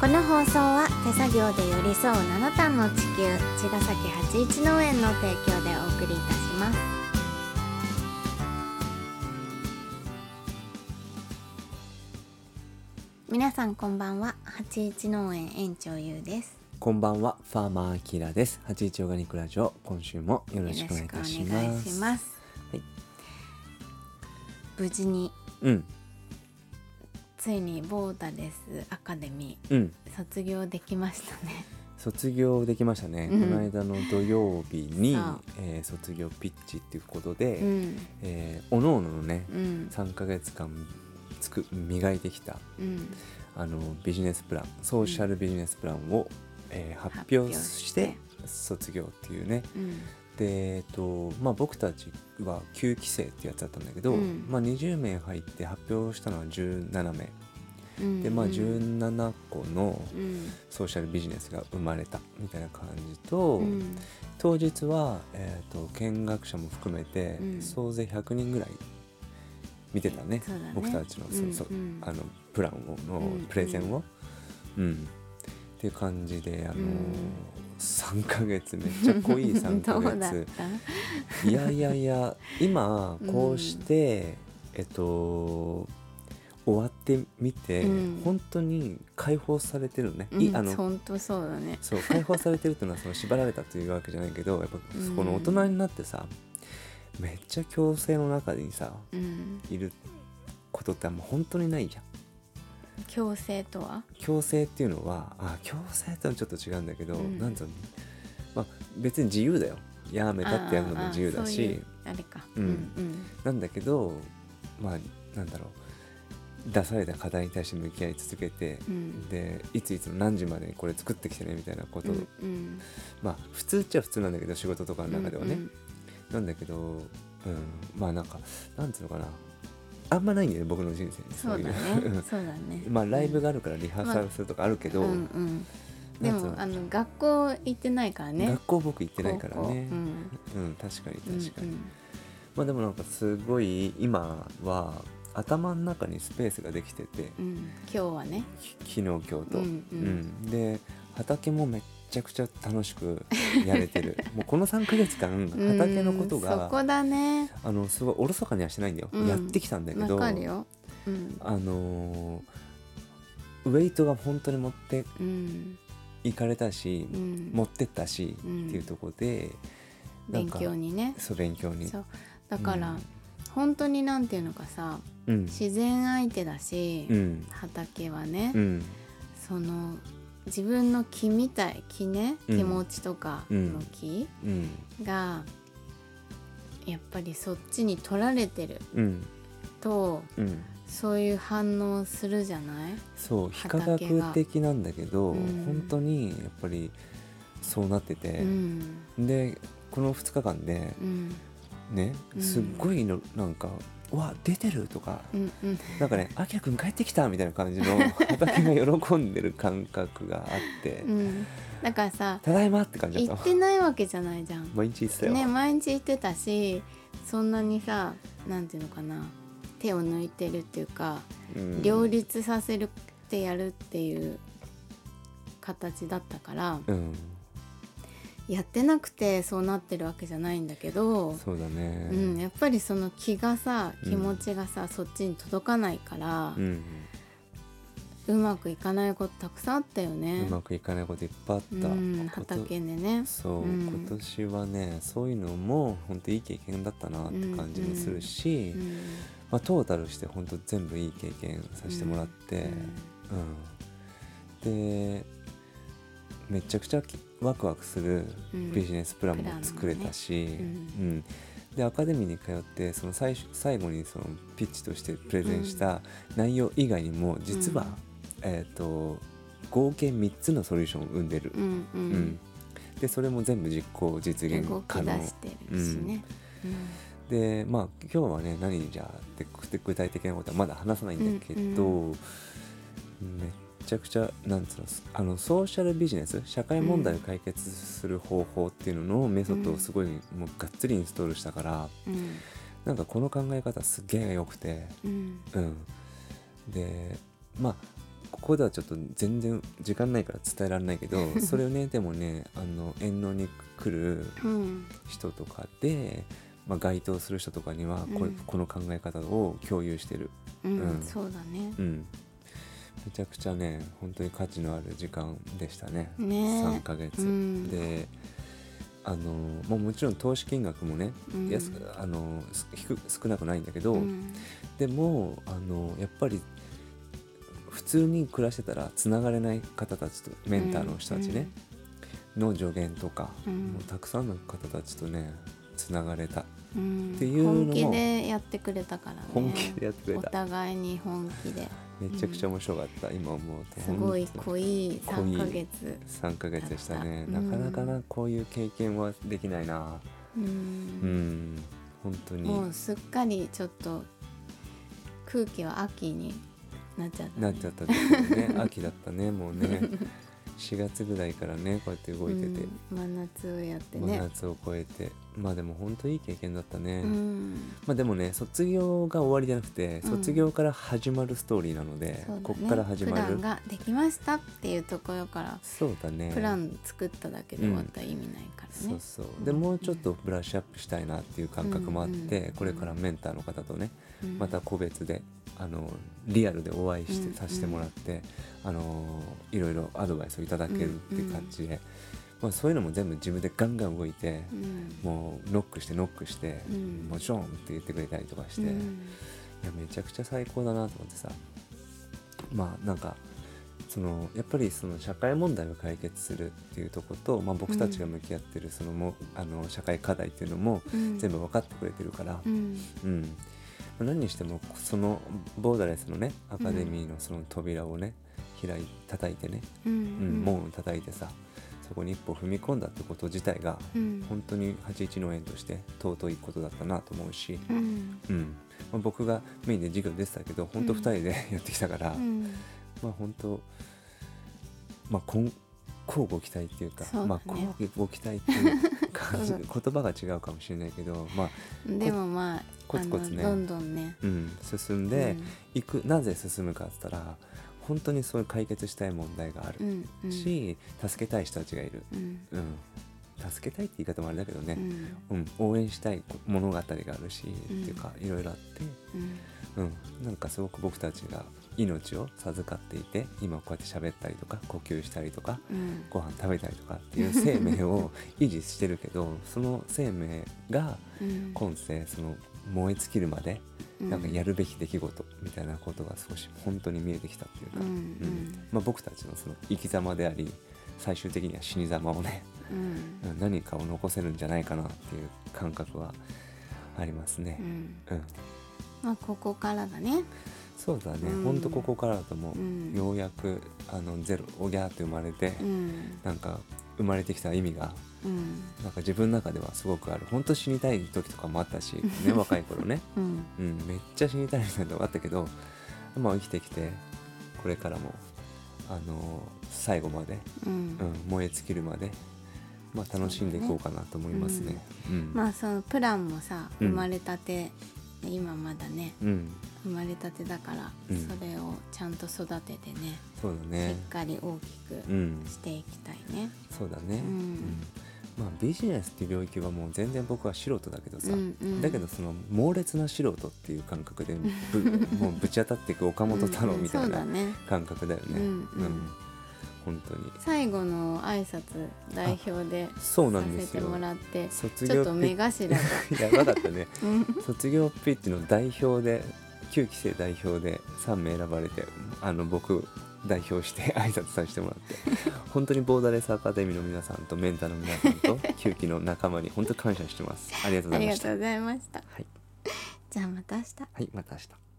この放送は手作業で寄り添う七段の地球茅ヶ崎八一農園の提供でお送りいたします。皆さんこんばんは八一農園園長ゆうです。こんばんは、ファーマーアキラです。八一オーガニックラジオ、今週もよろしくお願いいたします。はい。無事にうん、ついにボーダレスアカデミうん、ー卒業できましたね。卒業できましたね。うん。この間の土曜日にえー卒業ピッチっていうことで、うん。えー、おのおののね、うん。3ヶ月間つく磨いてきたうん。あのビジネスプラン、ソーシャルビジネスプランを、えー発表して。卒業っていうね。うんでえっとまあ、僕たちは9期生ってやつだったんだけど、うん。まあ、20名入って発表したのは17名。うん。でまあうん。17個のうん。ソーシャルビジネスが生まれたみたいな感じと、うん。当日は、えー、と見学者も含めて、うん。総勢100人ぐらい見てたねそうだね。僕たちの,、そうそううん。うんあのプランをのうん。プレゼンを、うん。っていう感じで、あのーうん3ヶ月めっちゃ濃い3ヶ月。た？いやいやいや今こうして、えっと終わってみて、うん。本当に解放されてるね、いうんあの本当そうだね。そう解放されてるっていうのはその縛られたというわけじゃないけどやっぱうん。この大人になってさめっちゃ強制の中にさうん。いることってあんま本当にないじゃん強制とは？強制っていうのはあ強制とはちょっと違うんだけど、うん。なんつうの、まあ、別に自由だよ。やめたってやるのも自由だし。うん。うんなんだけどまあなんだろう。出された課題に対して向き合い続けて、うん。でいついつの何時までにこれ作ってきてねみたいなこと、うんうん。まあ普通っちゃ普通なんだけど仕事とかの中ではね、うん。なんだけど、うん、まあなんかなんつうのかなあんまないんだよね僕の人生に。そうだいねそうだね。まあライブがあるからリハーサルするとかあるけど、うん。うん。でもあの学校行ってないからね。学校僕行ってないからね。うん。うん、確かに確かに、うんまあでもなんかすごい今は頭の中にスペースができててうんうん。今日はね。き昨日今日と、うんうん。うん。で畑もめっちゃくちゃ楽しくやれてる。もうこの3ヶ月間畑のことうんそがこだね。あのすごいおろそかにはしてないんだよ、うん。やってきたんだけわどかるよ。うん。あのーウェイトが本当に持ってうん。いかれたし、うん。持ってったし、うん。っていうところで勉か強にね。そう勉強に。そう。だから、うん。本当になんていうのかさうん。自然相手だし、うん。畑はね、うん。その自分の気みたい気ねうん。気持ちとかの気うん。が、やっぱりそっちに取られてるうん。とうん。そういう反応するじゃない？そう非科学的なんだけど、うん。本当にやっぱりそうなってうて、ん。でこの2日間でうん。ねうん。すっごいのなんか「うわ出てる!」とかうんうんなんかね「あきらくん帰ってきた!」みたいな感じの 畑が喜んでる感覚があってうんだからさ「ただいま!」って感じだっ行ったてないわけじゃないじゃん毎日言ってたよ、ね毎日行ってたしそんなにさなんていうのかな手を抜いてるっていうか、うん両立させるってやるっていう形だったから、うんやってなくてそうなってるわけじゃないんだけど、そうだね。うん、やっぱりその気がさうん気持ちがさ、そっちに届かないからう、んうまくいかないことたくさんあったよね。うまくいかないこといっぱいあった、うん、畑でね。そう、うん。今年はねそういうのも本当いい経験だったなって感じもするし、うん。まあ、トータルして本当全部いい経験させてもらって、うん。でめちゃくちゃきワクワクするうん。ビジネスプランも作れたし、うんうん。でアカデミーに通ってその最初最後にそのピッチとしてプレゼンした内容以外にも実は、うん。えー、と合計3つのソリューションを生んでる、うんうん。うん。でそれも全部実行実現可能。でまあ今日はね何じゃあって具体的なことはまだ話さないんだけど、うん。めっちゃくちゃなんつうのあのソーシャルビジネス社会問題を解決する方法っていうののメソッドをすごい、もうがっつりインストールしたからうん。なんかこの考え方すげえ良くてうん。うん。でまあここではちょっと全然時間ないから伝えられないけど それをねでもねあの遠野に来るうん。人とかで、まあ、該当する人とかにはこ,、うん。この考え方を共有してる、うん、うん。そうだね。うん、めちゃくちゃね本当に価値のある時間でしたね。ね。3ヶ月、うん。であの、まあ、もちろん投資金額もね、うん。安くあのす低少なくないんだけど、うん。でもあのやっぱり普通に暮らしてたらつながれない方たちとメンターの人たちね、の助言とか、うん。もうたくさんの方たちとねつながれた。うん。っていうのも本気でやってくれたからね。本気でやってくれおた互いに本気でめちゃくちゃ面白かった、今思うと。すごい濃い濃い3ヶ月3ヶ月でしたね、だった。なかなかなこういう経験はできないな。ううん。ん本当に。もうすっかりちょっと空気は秋になっちゃった、ね、なっちゃったんですけどね。秋だったねもうね。4月ぐらいからねこうやって動いてて、うん。真夏をやって真ね夏を超えてまあでも本当いい経験だったね、うん。まあでもね卒業が終わりじゃなくてうん。卒業から始まるストーリーなので、ね。こっから始まる。プランができましたっていうところからそうだね。プラン作っただけで終わったら意味ないからね、そうそう。でもうちょっとブラッシュアップしたいなっていう感覚もあって、うん。うんこれからメンターの方とねうん。また個別であのリアルでお会いして、うん。させてもらってあのいろいろアドバイスをいただけるっていう感じで、まあ、そういうのも全部自分でガンガン動いて、うん。もうノックしてノックして、うん。もちろんって言ってくれたりとかして、いうん。やめちゃくちゃ最高だなと思ってさ。まあなんかそのやっぱりその社会問題を解決するっていうところと、まあ、僕たちが向き合ってるそのも、あの社会課題っていうのもうん。全部分かってくれてるから、うん。うん、何にしてもそのボーダレスのねアカデミーのその扉をね開い叩いてね、うん。うん門を叩いてさそこに一歩踏み込んだってこと自体がうん。本当に81の縁として尊いことだったなと思うし、うん。うん。まあ、僕がメインで授業出てたけど本当2人で やってきたから、うん。まあ本当まあ今交互期待っていうかね。まあ交互ご期待っていう感じ 言葉が違うかもしれないけどまあ、でもまあコツコツね。どんどんね。うん、進んで、いくなぜ進むかっつったら本当にそういう解決したい問題があるうんうん。し、助けたい人たちがいる、うん。うん、助けたいって言い方もあれだけどね、うん。うん。応援したい物語があるし、うん。っていうかいろいろあって、うん。うん、なんかすごく僕たちが命を授かっていて今こうやって喋ったりとか呼吸したりとかうん。ご飯食べたりとかっていう生命を 維持してるけどその生命がうん。今世その燃え尽きるまでうんなんかやるべき出来事みたいなことが少し本当に見えてきたっていうか、うんうん。まあ、僕たちのその生き様であり最終的には死に様をねうん。何かを残せるんじゃないかなっていう感覚はありますね。う。ん。うん。まあここからだね。そうだね、うん。ほんとここからだと思う、うん。ようやくあのゼロおぎゃーって生まれて、うん。なんか生まれてきた意味がうん。なんか自分の中ではすごくある。本当死にたい時とかもあったし、ね、若い頃ね、うん。うん、めっちゃ死にたいみたいなのがあったけど、まあ、生きてきてこれからもあの最後まで、うん。うん、燃え尽きるまで、まあ、楽しんでいこうかなと思いますね。うん。まあそのプランもさうん。生まれたて今まだねうん、生まれたてだからうん。それをちゃんと育ててねしそうだね。っ。かり大きくうん、していきたいね。そうだね。うん。まあ、ビジネスっていう領域はもう全然僕は素人だけどさ、うんうん。だけどその猛烈な素人っていう感覚でぶ もうぶち当たっていく岡本太郎みたいな感覚だよね。うん。うん本当に。最後の挨拶代表でそうなさんですよ。せてもらって卒ちょっと目頭が。ッ やばかったね。うん。卒業ピッチの代表で9期生代表で3名選ばれてあの僕代表して 挨拶させてもらって。本当にボーダレスアカデミーの皆さんとメンターの皆さんと 9期の仲間に本当に感謝してます。ありがとうごあざいました。りがとうございました。はい、じゃあまた明日。はい、また明日